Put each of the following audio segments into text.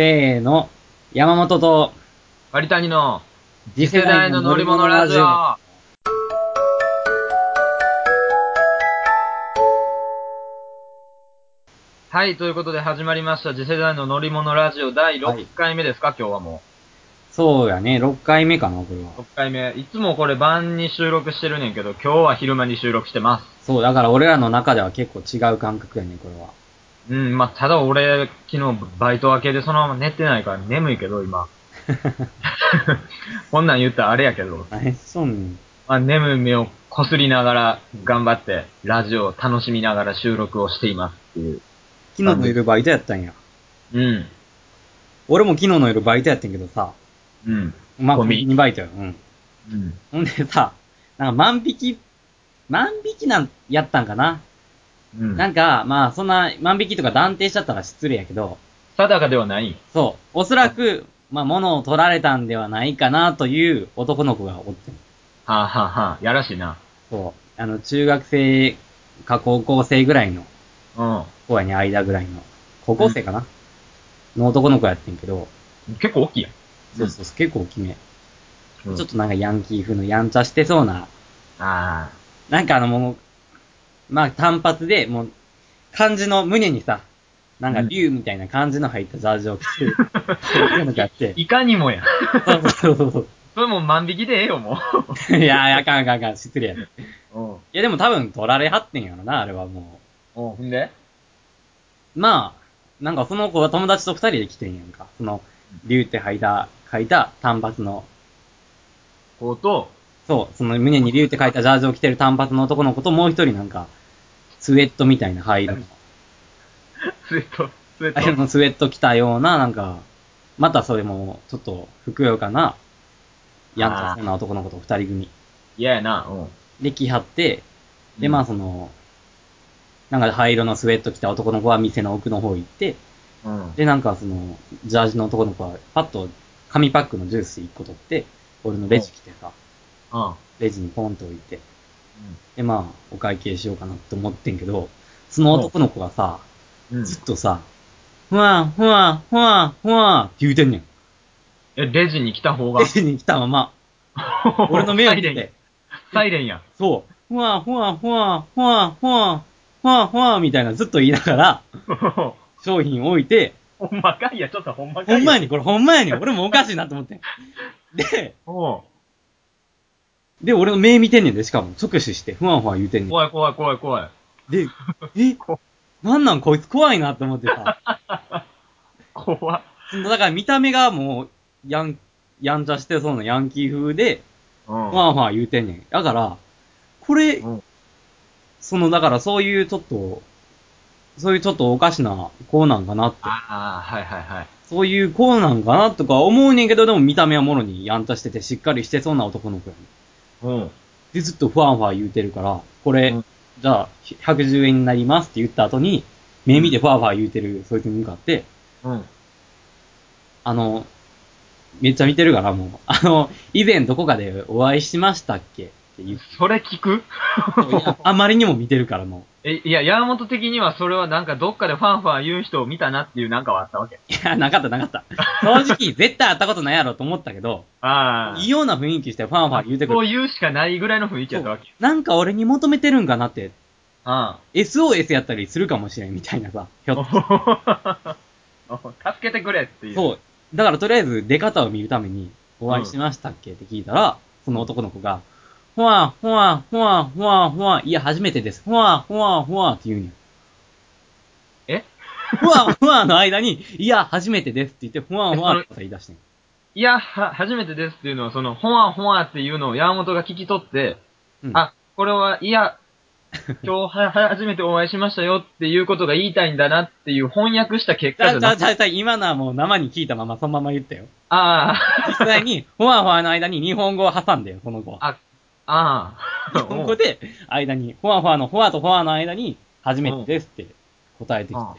せーの、山本と、割谷の次世代の乗り物ラジオ。はい、ということで始まりました次世代の乗り物ラジオ第はい6回目ですか、今日はもそうやね、6回目かな、これはう。。6回目。いつもこれ晩に収録してるねんけど、今日は昼間に収録してます。そう、だから俺らの中では結構違う感覚やね、これは。うん、まあ、ただ俺、昨日バイト明けでそのまま寝てないから眠いけど、今。こんなん言ったらあれやけど、何しとんねん。まあ、眠い目をこすりながら、頑張って、ラジオを楽しみながら収録をしていますっていう。昨日の夜バイトやったんや。うん。俺も昨日の夜バイトやってんけどさ、うん。まあ、コンビ2バイトよ。うん。うん。ほんでさ、なんか万引き、万引きなん、やったんかな、うん。なんか、まあ、そんな、万引きとか断定しちゃったら失礼やけど、定かではない。そう、おそらく、まあ、物を取られたんではないかなという男の子がおってん。はあ、はあはあ、やらしいな。そう。あの、中学生か高校生ぐらいのう子やね、間ぐらいの。高校生かな、の男の子やってんけど、ん。結構大きいやん。そうそうそう、結構大きめ。うんちょっとなんかヤンキー風のやんちゃしてそうな、あなんかあのもう、まあ単発で、もう、漢字の胸にさ、なんか竜みたいな漢字の入ったジャージを着てういうのがあってあ。いかにもやん。そうそうそうそれもう万引きでええよ、もそう。いやー、あかんあかんあかん、失礼やで。ん。やでも多分取られはってんやろな、あれはもうん、ほんで？う。まあ、なんかその子は友達と二人で来てんやんか。その、竜って書いた、書いた単発の、こうと、そう、その胸に竜って書いたジャージを着てる単発の男の子ともう一人なんか、スウェットみたいな灰色の、スウェット、スウェ灰色ット。のスウェット着たような、なんか、またそれも、ちょっと、ふくよかな、やんちゃそうな男の子と二人組。嫌やな、うん。で、来はって、で、うんまあその、なんか灰色のスウェット着た男の子は店の奥の方行って、うん。で、なんかその、ジャージの男の子は、パッと、紙パックのジュース一個取って、俺のレジ来てさ、うん。レジにポンと置いて、で、まあ、お会計しようかなって思ってんけど、その男の子がさ、うん。ずっとさ、ふわふわふわふわって言うてんねん。え、レジに来た方が？レ。ジに来たまま、俺の目を見サイレンやて、サイレンや。そう、ふわふわふわふわふわふわふわみたいなずっと言いながら、商品置いて、ほんまかいや、ちょっとほんまかいや。ほんまやねん、これほんまやねん。俺もおかしいなと思ってん。で、おうで、俺の目見てんねんで、しかも、直視して、ふわふわ言うてんねん。怖い怖い怖い怖い。で、え、なんなんこいつ怖いなって思ってさ。怖っ。そのだから見た目がもう、やん、やんちゃしてそうなヤンキー風で、うん。まあまあ言うてんねん。だから、これ、うんその、だからそういうちょっと、そういうちょっとおかしな子なんかなって。ああ、はいはいはい。そういう子なんかなとか思うねんけど、でも見た目はもろにやんちゃしててしっかりしてそうな男の子やねん。うん。で、ずっとふわんふわ言うてるから、これ、うんじゃあ、110円になりますって言った後に、目見てふわふわ言うてるそいつに向かって、うん。あの、めっちゃ見てるからもう、あの、以前どこかでお会いしましたっけって言って、それ聞く？あまりにも見てるからもえ、いや、山本的にはそれはなんかどっかでファンファン言う人を見たなっていうなんかはあったわけ。う。いや、なかったなかった。正直、絶対会ったことないやろと思ったけど、ああ。異様な雰囲気してファンファン言うてくる。そう言うしかないぐらいの雰囲気やったわけ。なんか俺に求めてるんかなって、あ SOS やったりするかもしれんみたいなさ、ひょっあ。助けてくれっていう。そう。だからとりあえず出方を見るために、お会いしましたっけって聞いたら、その男の子が、ふわ、ふわ、ふわ、ふわ、ふわ、いや、初めてです。ふわ、ふわ、ふわって言うんや。え？ふわ、ふわの間に、いや、初めてですって言って、ふわ、ふわって言い出してん。いや、は、初めてですっていうのは、その、ほわほわっていうのを山本が聞き取って、うん、あ、これは、いや、今日は、は、初めてお会いしましたよっていうことが言いたいんだなっていう翻訳した結果じゃなくうちゃうちゃう、今のはもう生に聞いたままそのまま言ったよ。あ実際に、ふわふわの間に日本語を挟んでよ、その子は。あ、あ、ああ。日本語で、間に、ふわふわの、ふわとふわの間に、初めてですって答えてきてうん。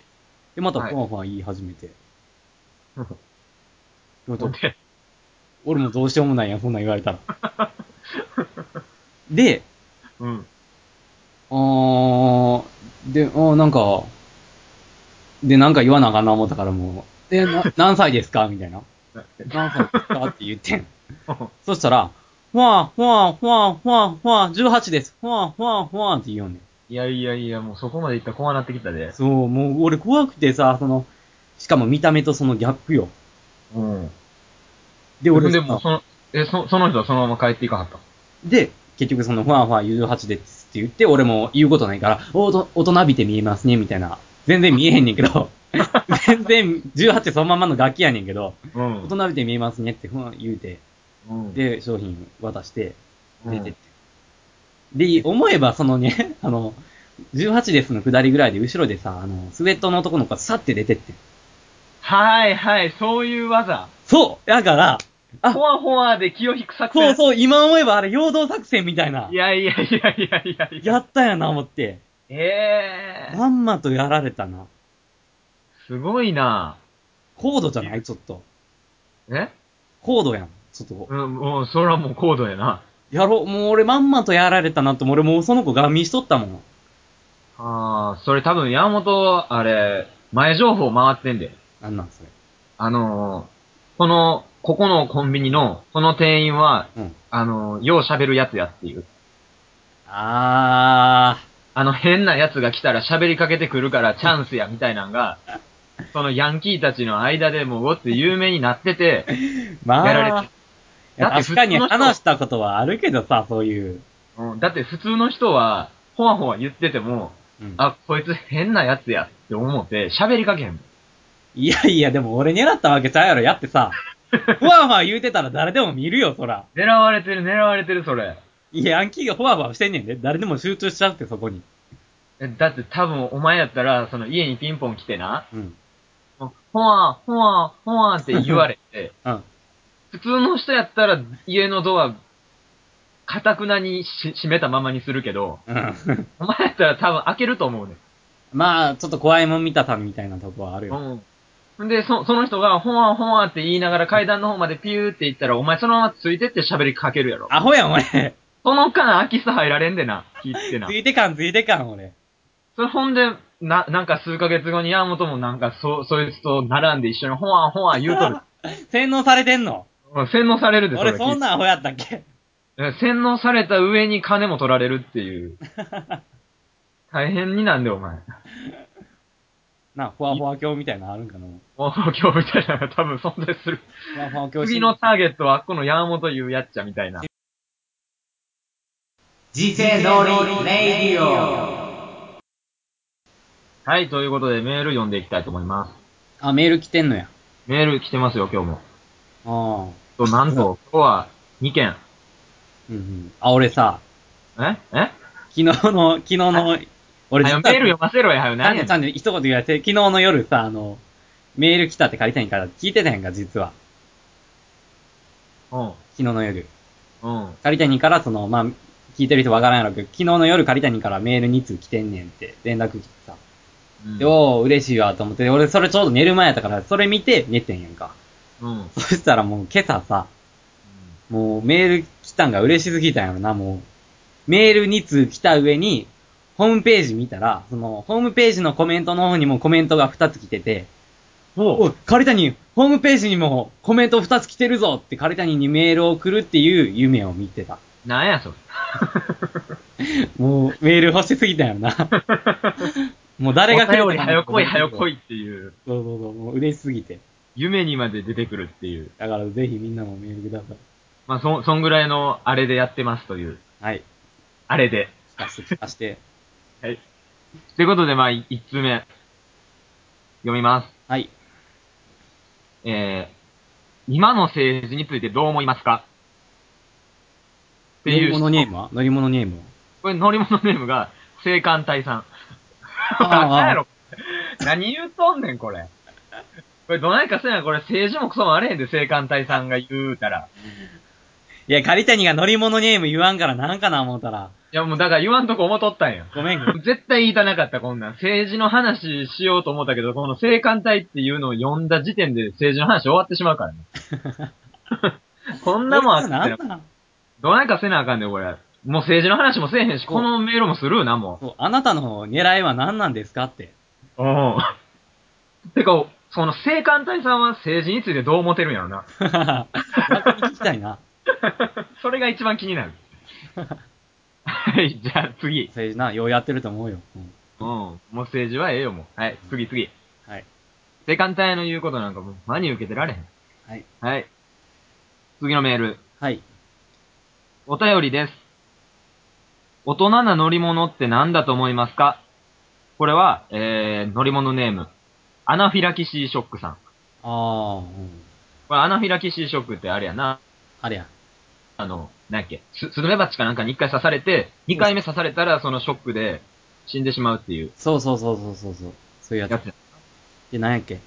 で、またはいふわふわ言い始めて。うんまたで俺もどうしようもないやん、そんなん言われたら。で、うん。あー、で、あーなんか、で、なんか言わなあかんな思ったからもう、で、な何歳ですか？みたいな。何歳ですか？って言ってん。そしたら、ふわふわふわふわふわ、18です。ふわふわふわって言うね。いやいやいや、もうそこまでいったら怖なってきたで。そう、もう俺怖くてさ、その、しかも見た目とそのギャップよ。うん。で、俺でも、その、え、そ、その人はそのまま帰っていかはった。で、結局その、ふわふわ18ですって言って、俺も言うことないから、おと、大人びて見えますね、みたいな。全然見えへんねんけど、全然18そのままの楽器やねんけど、うん大人びて見えますねってふわ言うて、うん。で、商品渡して、うん出てって。で、思えばそのね、あの、18ですの下りぐらいで後ろでさ、あの、スウェットの男の子がさって出てって。はいはい、そういう技。そうだから、あほ、わほわで気を引く作戦。そうそう、今思えばあれ、陽動作戦みたいな。いやいやいやいやいやいや。やったやな、思って。ええー。まんまとやられたな。すごいな高度じゃない？ちょっと。え？高度やん。ちょっと。うん、もう、それはもう高度やな。やろう、もう俺まんまとやられたなと、俺もうその子ガン見しとったもん。ああ、それ多分山本、あれ、前情報回ってんで。なんなんそれ。あのー、この、ここのコンビニの、この店員は、うん。あのー、よう喋るやつやっていう。ああの変なやつが来たら喋りかけてくるからチャンスや、みたいなんが、そのヤンキーたちの間でもうごって有名になってて、ー。まあ。やられて確かに普通の人話したことはあるけどさ、そういう。うん、だって普通の人は、ほわほわ言ってても、うん、あ、こいつ変なやつやって思って喋りかけへんもん。いやいや、でも俺狙ったわけちゃうやろ。やってさ、ふわふわ言うてたら誰でも見るよ、そら。狙われてる、狙われてる、それ。いや、ヤンキーがふわふわしてんねんで。誰でも集中しちゃうって、そこに。えだって多分お前やったら、その家にピンポン来てな、うん。ほわ、ほわ、ほわって言われて、うん。普通の人やったら家のドア、かたくなにし閉めたままにするけど、うん。お前やったら多分開けると思うねまあ、ちょっと怖いもん見たさみたいなとこはあるよ。ん。うん。で、そ、その人が、ほわほわって言いながら階段の方までピューって言ったら、お前そのままついてって喋りかけるやろ。アホやん、俺。その間空き巣入られんでな、聞いてなつ。いてかん、ついてかん、俺。それほんで、な、なんか数ヶ月後に山本もなんか、そ、そいつと並んで一緒にほわほわ言うとる。洗脳されてんの？うん洗脳されるで、俺そんなアホやったっけ？え洗脳された上に金も取られるっていう。大変になんで、お前。な、ふわふわ鏡みたいなのあるんかな？もう今日みたいなのが多分存在する。ふわふわ鏡次のターゲットはこの山本いうやっちゃみたいな。人生のりレイディオはい、ということでメール読んでいきたいと思います。あ、メール来てんのや。メール来てますよ、今日も。ああ。と、なんと、今日は2件。うんうん。あ、俺さ、え？え？昨日の、昨日の、俺はよ、実はメール読ませろや、はよ、何やねんちゃんと一言言われて、昨日の夜さ、あの、メール来たって借りたいから聞いてたやんか、実は。うん。昨日の夜。うん。借りたにから、その、まあ、聞いてる人わからんやろうけど、昨日の夜借りたにからメール2通来てんねんって連絡来てさ。うんで、おー、嬉しいわと思って、俺それちょうど寝る前やったから、それ見て寝てんやんか。うん。そしたらもう今朝さ、もうメール来たんが嬉しすぎたんやろな、もう。メール2通来た上に、ホームページ見たら、その、ホームページのコメントの方にもコメントが2つ来てて、おおい、カリタニ、ホームページにもコメント2つ来てるぞってカリタニにメールを送るっていう夢を見てた。なんや、それ。もう、メール欲しすぎたんやろな。もう誰が来るお便りはよ来い、はよ来い。いっていう、そうそうそう、もう嬉しすぎて。夢にまで出てくるっていう。だからぜひみんなもメールください。まあ、そ、そんぐらいの、あれでやってますという。はい。あれで。聞かせて、聞かせて。はい。ということで、まあ、い一通目。読みます。はい。えー、今の政治についてどう思いますか？って乗りいう。物ネームは？乗り物ネームは？これ乗り物ネームが、青艦隊さん。あー 何やろ？何言うとんねん、これ。これどないかせな、これ政治もクソもあれへんで、青艦隊さんが言うたら。いや、カリタニが乗り物ネーム言わんからなんかな思ったら、いや、もうだから言わんとこ思っとったんよ。ごめん。絶対言いたなかった、こんなん。政治の話しようと思ったけど、この青艦隊っていうのを読んだ時点で政治の話終わってしまうからね。こんなもんあってなんなな？んどないかせなあかんねん、これ。もう政治の話もせえへんし、このメールもするな、もそう、あなたの狙いは何なんですかって。う。うん。てか、その性感帯さんは政治についてどう思ってるんやろな。聞きたいな。それが一番気になる。はい、じゃあ次。政治な、ようやってると思うよ。うんうん。もう政治はええよ、もう。はい、次次。はい。性感帯の言うことなんかもう真に受けてられへん。はい。はい。次のメール。はい。お便りです。大人な乗り物って何だと思いますか？これは、えー、乗り物ネーム。アナフィラキシーショックさん。ああ、うん。これアナフィラキシーショックってあれやな。あれや。あの、なんやっけ、ススズメバチかなんかに一回刺されて、二回目刺されたらそのショックで死んでしまうっていうそうそうそうそうそうそう。そういうやつ。で、なんやっけ？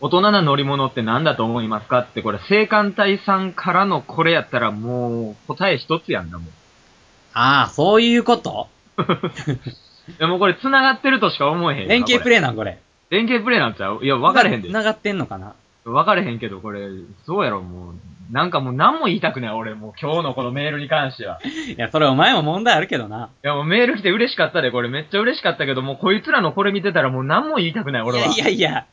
大人な乗り物って何だと思いますかって、これ、青艦隊さんからのこれやったらもう、答え一つやんな、もう。ああ、そういうこと？いや、もうこれ繋がってるとしか思えへん。連携プ。レイなんこれ。連携プレイなんちゃう？いや、分かれへんで。繋がってんのかな？分かれへんけど、これ、そうやろ、もう。なんかもう何も言いたくない、俺、もう今日のこのメールに関しては。い いや、それお前も問題あるけどな。や、もうメール来て嬉しかったで、これめっちゃ嬉しかったけど、もうこいつらのこれ見てたらもう何も言いたくない、俺は。いやいやいや。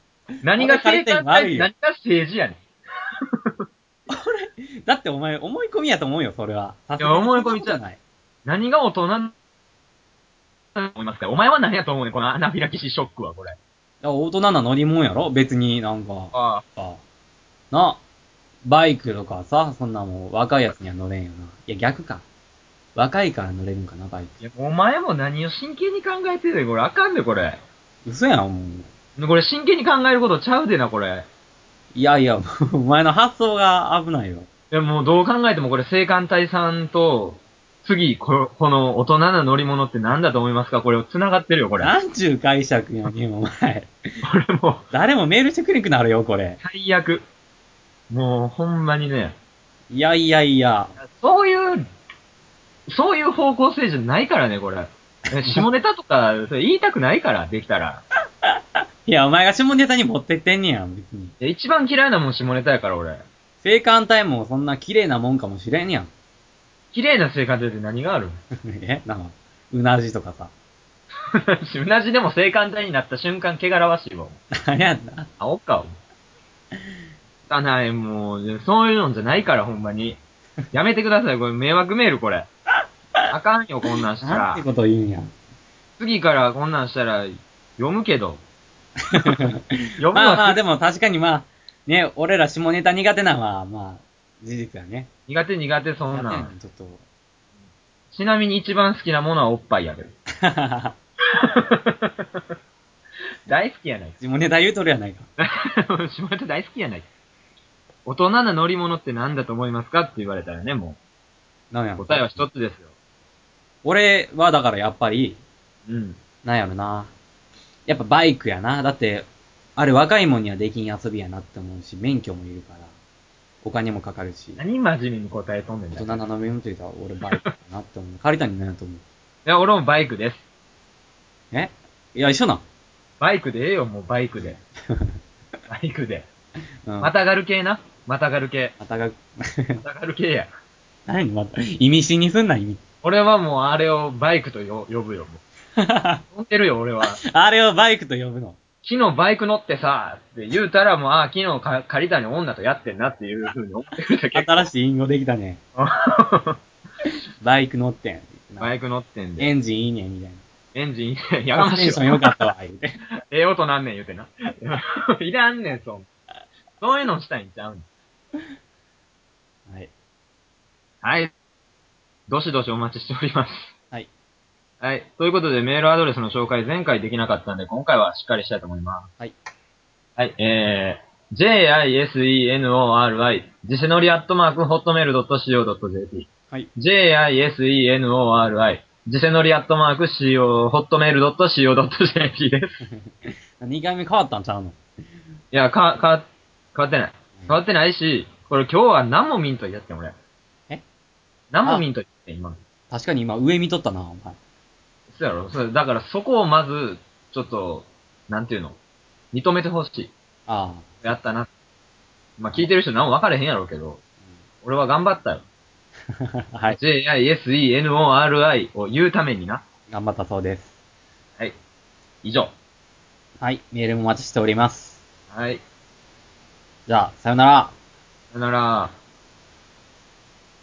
何が正解何が政治やねん。だってお前思い込みやと思うよ、それは。いや思い込みじゃない。何が大人思いますか？お前は何やと思うねんこのアナフィラキシーショックは、これ。いや大人な乗り物やろ？別になんか、ああな、バイクとかさ、そんなもん若いやつには乗れんよな。いや、逆か。若いから乗れるんかな、バイク。いや、お前も何を真剣に考えてるで、これあかんで、これ。嘘やん、もう。これ真剣に考えることちゃうでな、これ。いやいや、お前の発想が危ないよ。いや、もうどう考えてもこれ、青艦隊さんと、次、ここの大人な乗り物って何だと思いますか？これ、繋がってるよ、これ。なんちゅう解釈やねん、お前。これもう、誰もメールしてくれなくなるよ、これ。最悪。もう、ほんまにね。いやいやいや。そういう、そういう方向性じゃないからね、これ。え下ネタとか、それ言いたくないから、できたら。いや、お前が下ネタに持ってってんねやん、別に。一番嫌いなもん下ネタやから、俺。青函隊もそんな綺麗なもんかもしれんやん。綺麗な生活って何がある？えなんか、うなじとかさ。うなじでも性感帯になった瞬間、汚らわしいわ。何やんな。あおっか。汚い、もう、そういうのじゃないから、ほんまに。やめてください、これ迷惑メール、これ。あかんよ、こんなんしたらなんて。こと言うんや。次からこんなんしたら、読むけど。読むまあまあ、はでも確かにまあ、ね、俺ら下ネタ苦手なんは、まあ、事実やね。苦手苦手、そんなん。ちょっと。ちなみに一番好きなものはおっぱいやけど。大好きやないか。下ネタ言うとるやないか。下ネタ大好きやないか。大人な乗り物って何だと思いますかって言われたらね、もなんやう。答えは一つですよ。俺はだからやっぱり、うん。なんやろな。やっぱバイクやな。だって、あれ若いもんにはできん遊びやなって思うし、免許もいるから、お金もかかるし、何真面目に答えとんねんだ大人俺バイクかなって思う。借りたになんやと思う。いや、俺もバイクです。え？いや、一緒なん？バイクでええよ、もうバイクで。バイクで。うん。またがる系な？またがる系。またが、またがる系や。何？また、意味深にすんな、意味。俺はもうあれをバイクとよ呼ぶよ、もう。乗ってるよ、俺は。あれをバイクと呼ぶの？昨日バイク乗ってさ、って言うたらもう、ああ、昨日か借りたに女とやってんなっていう風に思ってるだけ。新しい隠語できたね。バイク乗ってん。バイク乗ってんで。エンジンいいねん、みたいな。エンジン、やがましいテンション良かったわ、言うて。ええ音なんねん言うてな。いらんねん、そん。そういうのしたいんちゃうん。はい。はい。どしどしお待ちしております。はい。はい。ということで、メールアドレスの紹介前回できなかったんで、今回はしっかりしたいと思います。はい。はい。えー、j-i-s-e-n-o-r-i、ジセノリアットマーク、ホットメール .co.jp。はい。j-i-s-e-n-o-r-i、ジセノリアットマーク、co、ホットメール .co.jp です。2回目変わったんちゃうの？いや、か、か、変わってない。変わってないし、これ今日は何も見んとやってん、俺。え？何も見んとやってん、今。確かに今上見とったな、お前。そうやろそれだからそこをまず、ちょっと、なんていうの？認めてほしい。あやったな。まあ、聞いてる人何も分かれへんやろうけど、俺は頑張ったよ。あ。はい。J-I-S-E-N-O-R-I を言うためにな。頑張ったそうです。はい。以上。はい。メールもお待ちしております。はい。じゃあ、さよなら。さよなら。